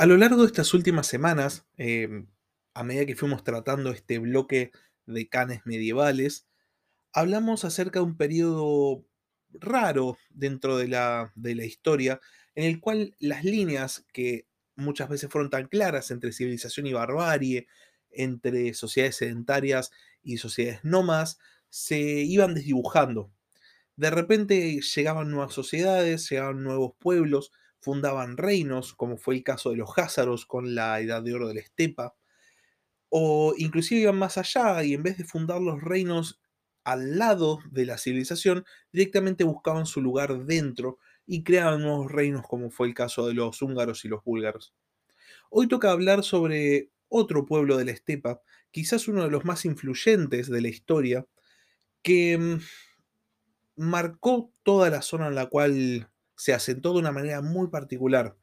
A lo largo de estas últimas semanas, em, a medida que fuimos tratando este bloque de canes medievales, hablamos acerca de un periodo raro dentro de la, de la historia, en el cual las líneas que muchas veces fueron tan claras entre civilización y barbarie, entre sociedades sedentarias y sociedades nómadas, se iban desdibujando. De repente llegaban nuevas sociedades, llegaban nuevos pueblos, fundaban reinos, como fue el caso de los házaros con la Edad de Oro de la Estepa, o inclusive iban más allá y en vez de fundar los reinos al lado de la civilización, directamente buscaban su lugar dentro y creaban nuevos reinos, como fue el caso de los húngaros y los búlgaros. Hoy toca hablar sobre otro pueblo de la estepa, quizás uno de los más influyentes de la historia, que mm, marcó toda la zona en la cual se asentó de una manera muy particular.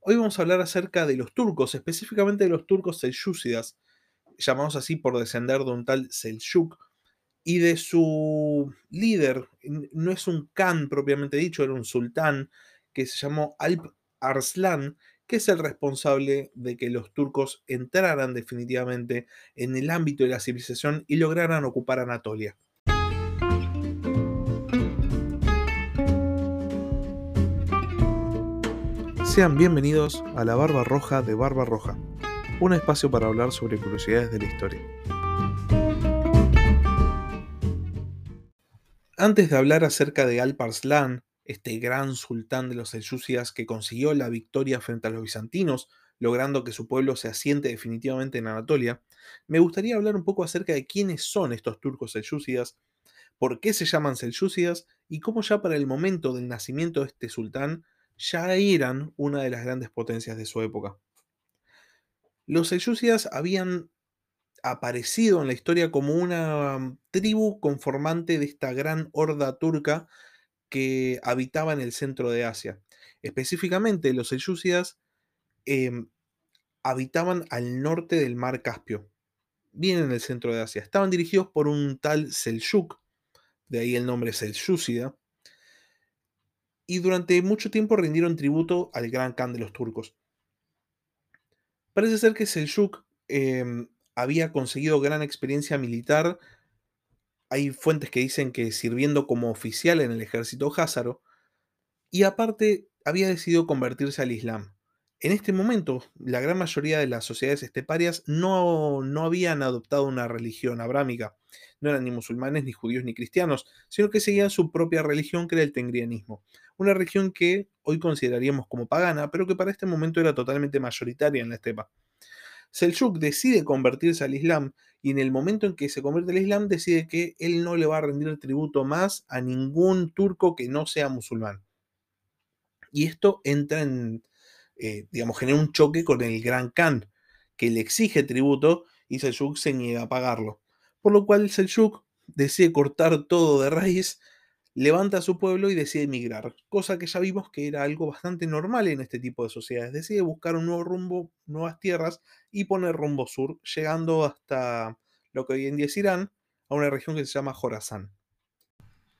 Hoy vamos a hablar acerca de los turcos, específicamente de los turcos selyúcidas, llamados así por descender de un tal Seljuk, y de su líder, no es un khan propiamente dicho, era un sultán que se llamó Alp Arslan, que es el responsable de que los turcos entraran definitivamente en el ámbito de la civilización y lograran ocupar Anatolia. Sean bienvenidos a la Barba Roja de Barba Roja, un espacio para hablar sobre curiosidades de la historia. Antes de hablar acerca de Alparslan, este gran sultán de los selyúcidas que consiguió la victoria frente a los bizantinos, logrando que su pueblo se asiente definitivamente en Anatolia, me gustaría hablar un poco acerca de quiénes son estos turcos selyúcidas, por qué se llaman selyúcidas y cómo ya para el momento del nacimiento de este sultán ya eran una de las grandes potencias de su época. Los selyúcidas habían aparecido en la historia como una tribu conformante de esta gran horda turca que habitaba en el centro de Asia. Específicamente, los selyúcidas em, habitaban al norte del mar Caspio, bien en el centro de Asia. Estaban dirigidos por un tal Seljuk, de ahí el nombre Selyúcida, y durante mucho tiempo rindieron tributo al gran Khan de los turcos. Parece ser que Seljuk em, había conseguido gran experiencia militar. Hay fuentes que dicen que sirviendo como oficial en el ejército házaro, y aparte había decidido convertirse al Islam. En este momento, la gran mayoría de las sociedades esteparias no, no habían adoptado una religión abrámica. No eran ni musulmanes, ni judíos, ni cristianos, sino que seguían su propia religión, que era el tengrianismo. Una religión que hoy consideraríamos como pagana, pero que para este momento era totalmente mayoritaria en la estepa. Seljuk decide convertirse al Islam y en el momento en que se convierte al Islam decide que él no le va a rendir tributo más a ningún turco que no sea musulmán. Y esto entra en, eh, digamos, genera un choque con el Gran Khan, que le exige tributo y Seljuk se niega a pagarlo. Por lo cual Seljuk decide cortar todo de raíz levanta a su pueblo y decide emigrar, cosa que ya vimos que era algo bastante normal en este tipo de sociedades. Decide buscar un nuevo rumbo, nuevas tierras y poner rumbo sur, llegando hasta lo que hoy en día es Irán, a una región que se llama Jorazán.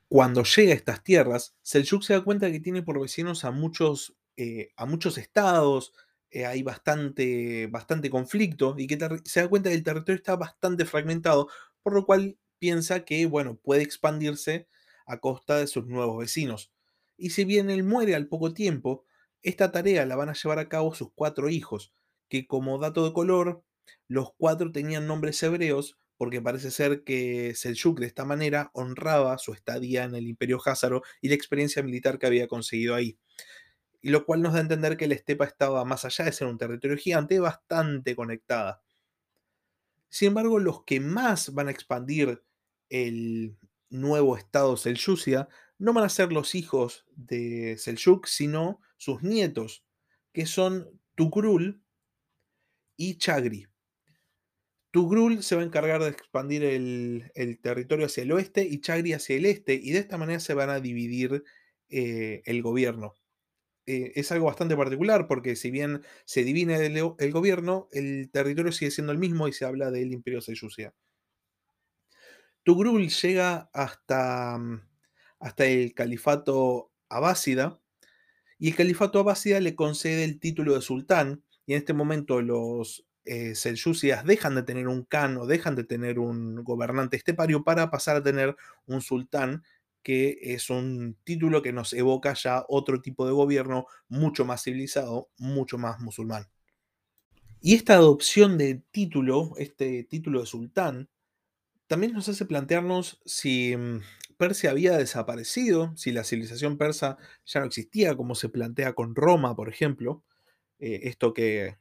Cuando llega a estas tierras, Seljuk se da cuenta que tiene por vecinos a muchos, eh, a muchos estados, eh, hay bastante, bastante conflicto y que se da cuenta que el territorio está bastante fragmentado, por lo cual piensa que, bueno, puede expandirse a costa de sus nuevos vecinos. Y si bien él muere al poco tiempo, esta tarea la van a llevar a cabo sus cuatro hijos, que como dato de color, los cuatro tenían nombres hebreos porque parece ser que Seljuk de esta manera honraba su estadía en el imperio házaro y la experiencia militar que había conseguido ahí. Y lo cual nos da a entender que la estepa estaba más allá de ser un territorio gigante, bastante conectada. Sin embargo, los que más van a expandir el, nuevo estado Selyúcida, no van a ser los hijos de Seljuk, sino sus nietos, que son Tukrul y Chagri. Tugrul se va a encargar de expandir el, territorio hacia el oeste y Chagri hacia el este, y de esta manera se van a dividir eh, el gobierno. Eh, es algo bastante particular porque si bien se divide el, gobierno, el territorio sigue siendo el mismo y se habla del imperio Selyúcida. Tugrul llega hasta, mm, hasta el califato abásida y el califato abásida le concede el título de sultán y en este momento los eh, dejan de tener un Khan o dejan de tener un gobernante estepario para pasar a tener un sultán, que es un título que nos evoca ya otro tipo de gobierno mucho más civilizado, mucho más musulmán. Y esta adopción de título, este título de sultán, también nos hace plantearnos si mm, Persia había desaparecido, si la civilización persa ya no existía, como se plantea con Roma, por ejemplo, eh, esto que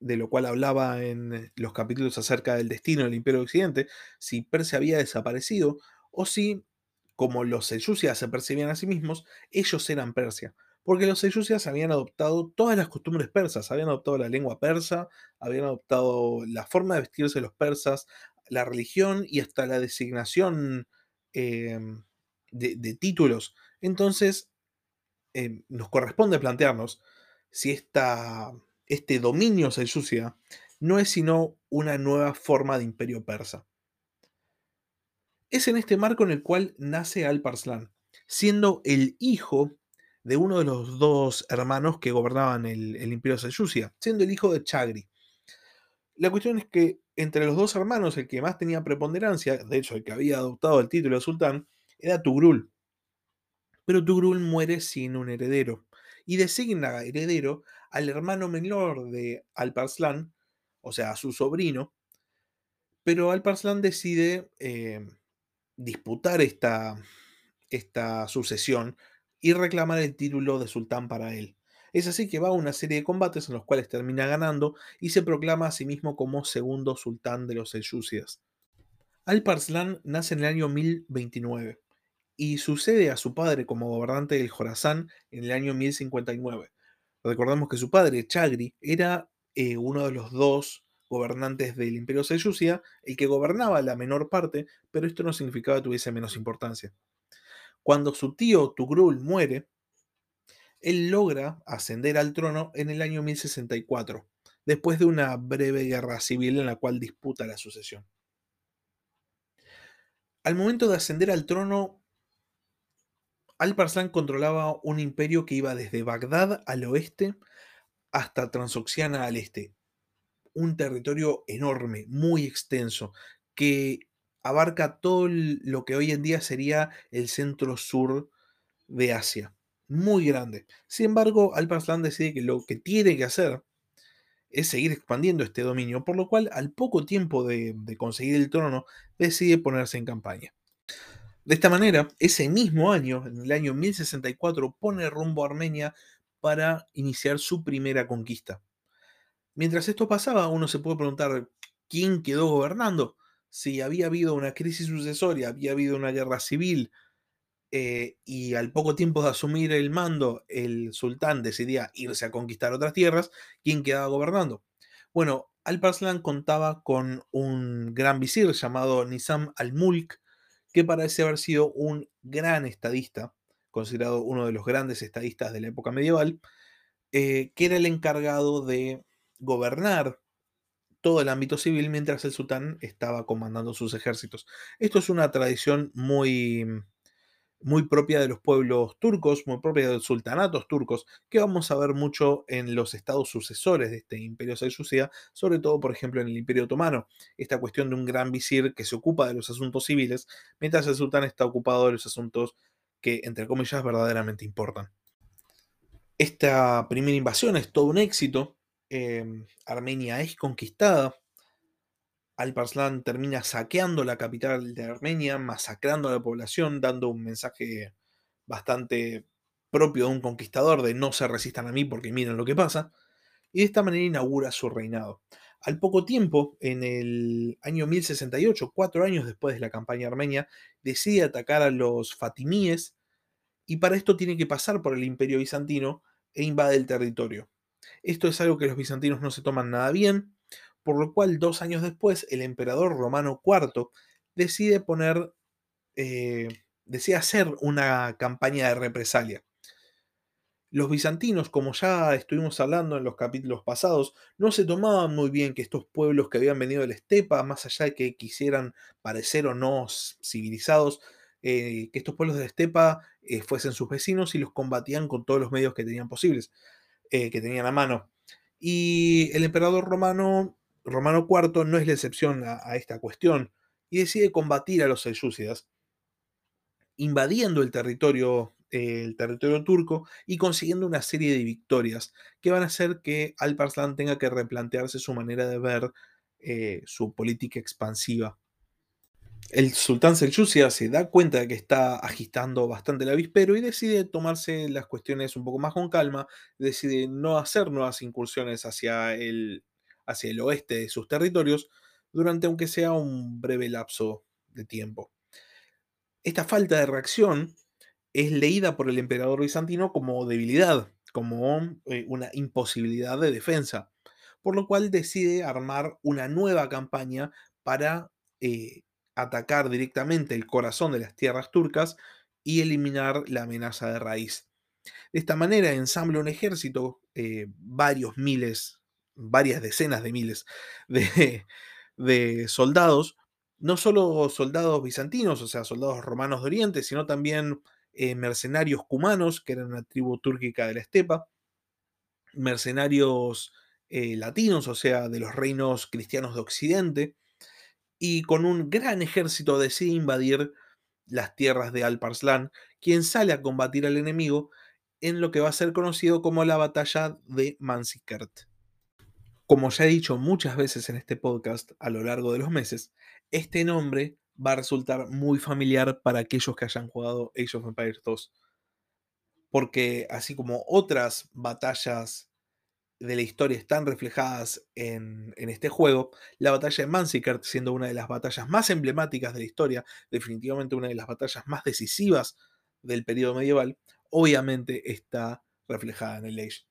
de lo cual hablaba en los capítulos acerca del destino del Imperio Occidente, si Persia había desaparecido o si, como los selyúcidas se percibían a sí mismos, ellos eran Persia. Porque los selyúcidas habían adoptado todas las costumbres persas, habían adoptado la lengua persa, habían adoptado la forma de vestirse los persas, la religión y hasta la designación em, de, títulos. Entonces, em, nos corresponde plantearnos si esta, este dominio selyúcida no es sino una nueva forma de imperio persa. Es en este marco en el cual nace Alparslan, siendo el hijo de uno de los dos hermanos que gobernaban el, imperio selyúcida, siendo el hijo de Chagri. La cuestión es que entre los dos hermanos, el que más tenía preponderancia, de hecho el que había adoptado el título de sultán, era Tugrul. Pero Tugrul muere sin un heredero y designa heredero al hermano menor de Alparslan, o sea, a su sobrino, pero Alparslan decide eh, disputar esta, esta sucesión y reclamar el título de sultán para él. Es así que va a una serie de combates en los cuales termina ganando y se proclama a sí mismo como segundo sultán de los selyúcidas. Alparslan nace en el año 1029 y sucede a su padre como gobernante del Jorazán en el año 1059. Recordemos que su padre, Chagri, era eh, uno de los dos gobernantes del imperio selyúcida, el que gobernaba la menor parte, pero esto no significaba que tuviese menos importancia. Cuando su tío Tugrul muere, él logra ascender al trono en el año 1064, después de una breve guerra civil en la cual disputa la sucesión. Al momento de ascender al trono, Alparslan controlaba un imperio que iba desde Bagdad al oeste hasta Transoxiana al este. Un territorio enorme, muy extenso, que abarca todo lo que hoy en día sería el centro sur de Asia. Muy grande. Sin embargo, Alparslan decide que lo que tiene que hacer es seguir expandiendo este dominio, por lo cual al poco tiempo de, de conseguir el trono decide ponerse en campaña. De esta manera, ese mismo año, en el año 1064, pone rumbo a Armenia para iniciar su primera conquista. Mientras esto pasaba, uno se puede preguntar quién quedó gobernando. Si había habido una crisis sucesoria, había habido una guerra civil, eh, y al poco tiempo de asumir el mando, el sultán decidía irse a conquistar otras tierras, ¿quién quedaba gobernando? Bueno, Alparslan contaba con un gran visir llamado Nizam al-Mulk, que parece haber sido un gran estadista, considerado uno de los grandes estadistas de la época medieval, eh, que era el encargado de gobernar todo el ámbito civil mientras el sultán estaba comandando sus ejércitos. Esto es una tradición muy muy propia de los pueblos turcos, muy propia de los sultanatos turcos, que vamos a ver mucho en los estados sucesores de este imperio selyúcida, sobre todo, por ejemplo, en el imperio otomano. Esta cuestión de un gran visir que se ocupa de los asuntos civiles, mientras el sultán está ocupado de los asuntos que, entre comillas, verdaderamente importan. Esta primera invasión es todo un éxito. Em, Armenia es conquistada Alparslan termina saqueando la capital de Armenia, masacrando a la población, dando un mensaje bastante propio de un conquistador de no se resistan a mí porque miren lo que pasa, y de esta manera inaugura su reinado. Al poco tiempo, en el año 1068, cuatro años después de la campaña armenia, decide atacar a los fatimíes y para esto tiene que pasar por el imperio bizantino e invade el territorio. Esto es algo que los bizantinos no se toman nada bien, por lo cual dos años después el emperador romano IV decide poner, eh, decide hacer una campaña de represalia. Los bizantinos, como ya estuvimos hablando en los capítulos pasados, no se tomaban muy bien que estos pueblos que habían venido de la estepa, más allá de que quisieran parecer o no civilizados, eh, que estos pueblos de la estepa eh, fuesen sus vecinos y los combatían con todos los medios que tenían posibles, que tenían a mano. Y el emperador romano, Romano IV, no es la excepción a, a esta cuestión y decide combatir a los selyúcidas, invadiendo el territorio, eh, el territorio turco y consiguiendo una serie de victorias que van a hacer que Alparslan tenga que replantearse su manera de ver eh, su política expansiva. El sultán Seleucia se da cuenta de que está agitando bastante el avispero y decide tomarse las cuestiones un poco más con calma, decide no hacer nuevas incursiones hacia el, hacia el oeste de sus territorios durante aunque sea un breve lapso de tiempo. Esta falta de reacción es leída por el emperador bizantino como debilidad, como eh, una imposibilidad de defensa, por lo cual decide armar una nueva campaña para eh, atacar directamente el corazón de las tierras turcas y eliminar la amenaza de raíz. De esta manera ensambla un ejército, eh, varios miles, varias decenas de miles de, de soldados, no solo soldados bizantinos, o sea, soldados romanos de Oriente, sino también eh, mercenarios cumanos, que eran una tribu túrquica de la estepa, mercenarios eh, latinos, o sea, de los reinos cristianos de Occidente, y con un gran ejército decide invadir las tierras de Alparslan, quien sale a combatir al enemigo en lo que va a ser conocido como la batalla de Manzikert. Como ya he dicho muchas veces en este podcast a lo largo de los meses, este nombre va a resultar muy familiar para aquellos que hayan jugado Age of Empires 2. Porque así como otras batallas de la historia están reflejadas en, este juego, la batalla de Manzikert, siendo una de las batallas más emblemáticas de la historia, definitivamente una de las batallas más decisivas del periodo medieval, obviamente está reflejada en el Age.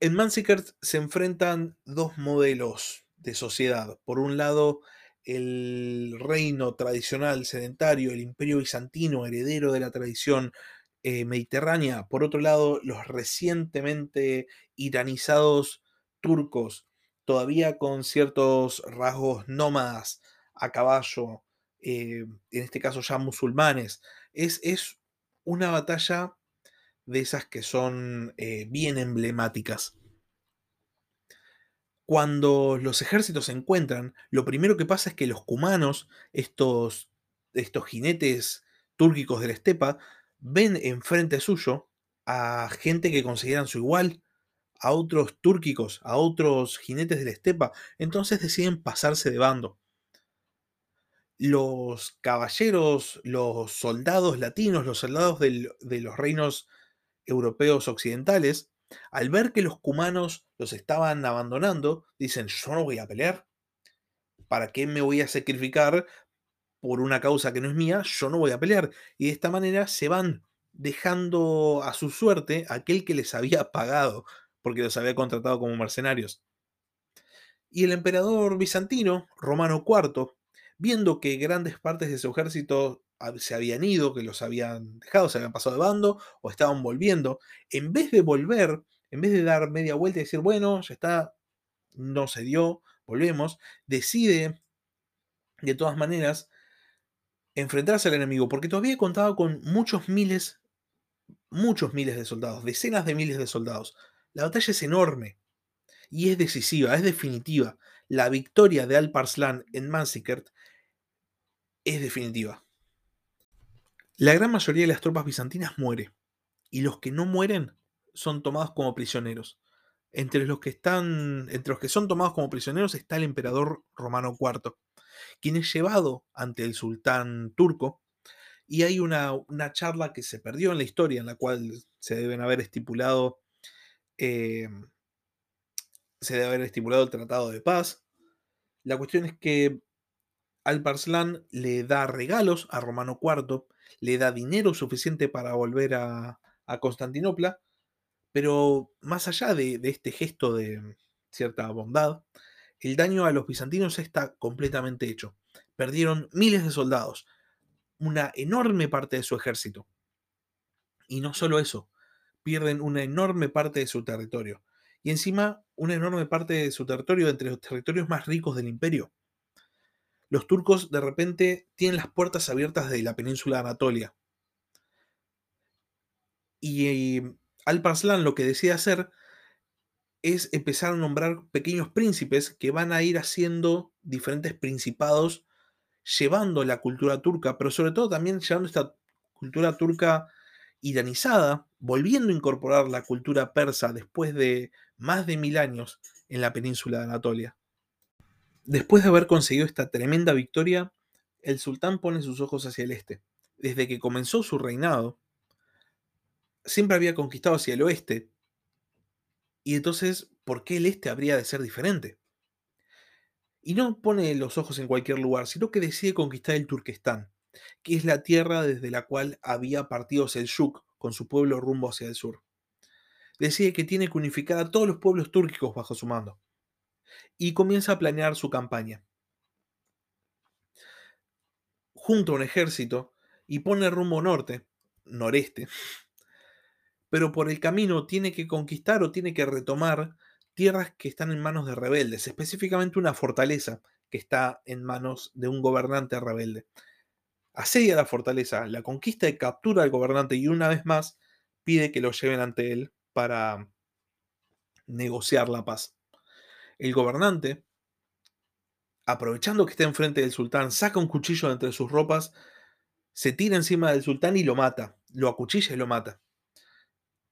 En Manzikert se enfrentan dos modelos de sociedad. Por un lado, el reino tradicional sedentario, el imperio bizantino, heredero de la tradición eh, mediterránea, por otro lado, los recientemente iranizados turcos, todavía con ciertos rasgos nómadas a caballo, eh, en este caso ya musulmanes. Es, es, una batalla de esas que son eh, bien emblemáticas. Cuando los ejércitos se encuentran, lo primero que pasa es que los cumanos, estos, estos jinetes túrquicos de la estepa, ven enfrente suyo a gente que consideran su igual, a otros túrquicos, a otros jinetes de la estepa, entonces deciden pasarse de bando. Los caballeros, los soldados latinos, los soldados de los reinos europeos occidentales, al ver que los cumanos los estaban abandonando, dicen, yo no voy a pelear. ¿Para qué me voy a sacrificar por una causa que no es mía, yo no voy a pelear. Y de esta manera se van dejando a su suerte aquel que les había pagado, porque los había contratado como mercenarios. Y el emperador bizantino, Romano IV, viendo que grandes partes de su ejército se habían ido, que los habían dejado, se habían pasado de bando o estaban volviendo, en vez de volver, en vez de dar media vuelta y decir, bueno, ya está, no se dio, volvemos, decide de todas maneras enfrentarse al enemigo, porque todavía contaba con muchos miles, muchos miles de soldados, decenas de miles de soldados. La batalla es enorme y es decisiva, es definitiva. La victoria de Alparslan en Manzikert es definitiva. La gran mayoría de las tropas bizantinas muere y los que no mueren son tomados como prisioneros. Entre los que están, entre los que son tomados como prisioneros está el emperador romano IV quien es llevado ante el sultán turco. Y hay una, charla que se perdió en la historia, en la cual se deben haber estipulado. Em, se debe haber estipulado el tratado de paz. La cuestión es que Alparslan le da regalos a Romano IV, le da dinero suficiente para volver a, Constantinopla, pero más allá de, este gesto de cierta bondad, el daño a los bizantinos está completamente hecho. Perdieron miles de soldados, una enorme parte de su ejército. Y no solo eso, pierden una enorme parte de su territorio. Y encima, una enorme parte de su territorio entre los territorios más ricos del imperio. Los turcos de repente tienen las puertas abiertas de la península de Anatolia. Y Alparslan lo que decide hacer es empezar a nombrar pequeños príncipes que van a ir haciendo diferentes principados, llevando la cultura turca, pero sobre todo también llevando esta cultura turca iranizada, volviendo a incorporar la cultura persa después de más de mil años en la península de Anatolia. Después de haber conseguido esta tremenda victoria, el sultán pone sus ojos hacia el este. Desde que comenzó su reinado, siempre había conquistado hacia el oeste. Y entonces, ¿por qué el este habría de ser diferente? Y no pone los ojos en cualquier lugar, sino que decide conquistar el Turquestán, que es la tierra desde la cual había partido Seljuk con su pueblo rumbo hacia el sur. Decide que tiene que unificar a todos los pueblos túrquicos bajo su mando. Y comienza a planear su campaña. Junta un ejército y pone rumbo norte, noreste, pero por el camino tiene que conquistar o tiene que retomar tierras que están en manos de rebeldes, específicamente una fortaleza que está en manos de un gobernante rebelde. Asedia la fortaleza, la conquista y captura al gobernante y una vez más pide que lo lleven ante él para negociar la paz. El gobernante, aprovechando que está enfrente del sultán, saca un cuchillo de entre sus ropas, se tira encima del sultán y lo mata, lo acuchilla y lo mata.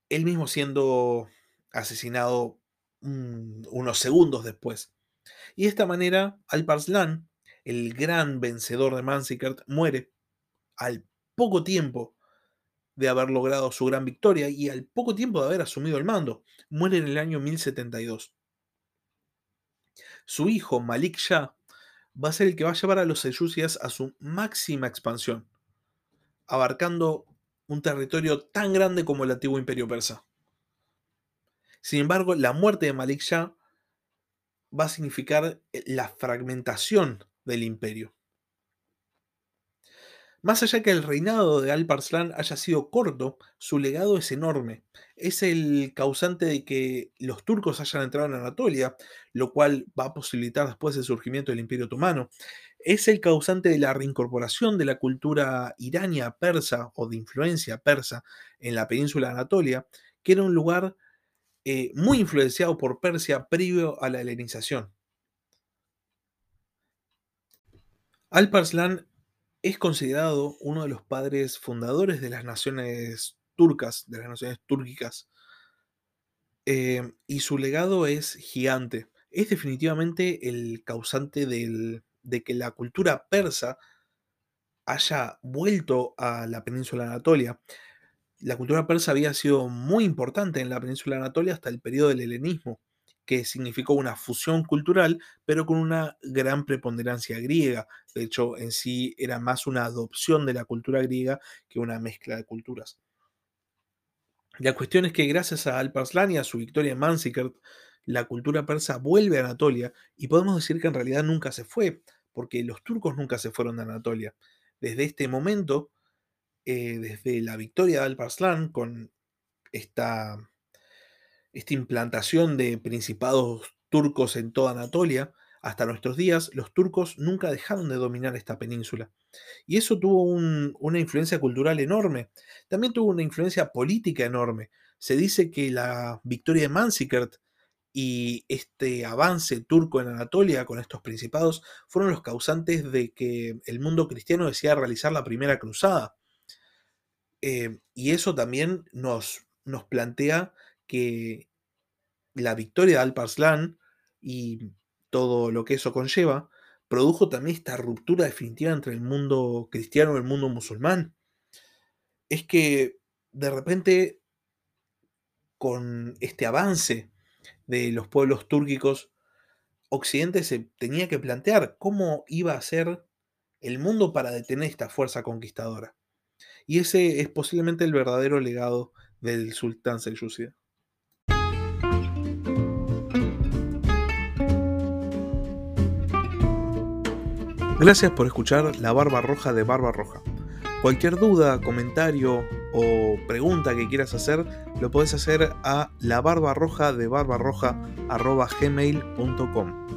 Él mismo siendo asesinado unos segundos después. Y de esta manera, Alparslan, el gran vencedor de Mansikert, muere al poco tiempo de haber logrado su gran victoria y al poco tiempo de haber asumido el mando. Muere en el año 1072. Su hijo, Malik Shah, va a ser el que va a llevar a los selyúcidas a su máxima expansión, abarcando un territorio tan grande como el antiguo imperio persa. Sin embargo, la muerte de Malik Shah va a significar la fragmentación del imperio. Más allá que el reinado de Alparslan haya sido corto, su legado es enorme. Es el causante de que los turcos hayan entrado en Anatolia, lo cual va a posibilitar después el surgimiento del Imperio Otomano. Es el causante de la reincorporación de la cultura irania persa o de influencia persa en la península de Anatolia, que era un lugar eh, muy influenciado por Persia previo a la helenización. Alparslan es considerado uno de los padres fundadores de las naciones turcas, de las naciones túrquicas, eh, y su legado es gigante. Es definitivamente el causante de que la cultura persa haya vuelto a la península de Anatolia. La cultura persa había sido muy importante en la península de Anatolia hasta el periodo del helenismo que significó una fusión cultural, pero con una gran preponderancia griega. De hecho, en sí era más una adopción de la cultura griega que una mezcla de culturas. La cuestión es que gracias a Alparslan y a su victoria en Manzikert, la cultura persa vuelve a Anatolia y podemos decir que en realidad nunca se fue, porque los turcos nunca se fueron de Anatolia. Desde este momento, eh, desde la victoria de Alparslan con esta esta implantación de principados turcos en toda Anatolia, hasta nuestros días, los turcos nunca dejaron de dominar esta península. Y eso tuvo una influencia cultural enorme. También tuvo una influencia política enorme. Se dice que la victoria de Manzikert y este avance turco en Anatolia con estos principados fueron los causantes de que el mundo cristiano decía realizar la primera cruzada. Eh, y eso también nos, nos plantea que la victoria de Alparslan y todo lo que eso conlleva, produjo también esta ruptura definitiva entre el mundo cristiano y el mundo musulmán. Es que de repente, con este avance de los pueblos túrquicos, Occidente se tenía que plantear cómo iba a ser el mundo para detener esta fuerza conquistadora. Y ese es posiblemente el verdadero legado del sultán selyúcida. Gracias por escuchar La Barba Roja de Barba Roja. Cualquier duda, comentario o pregunta que quieras hacer, lo puedes hacer a la barba roja de barbarroja.gmail.com.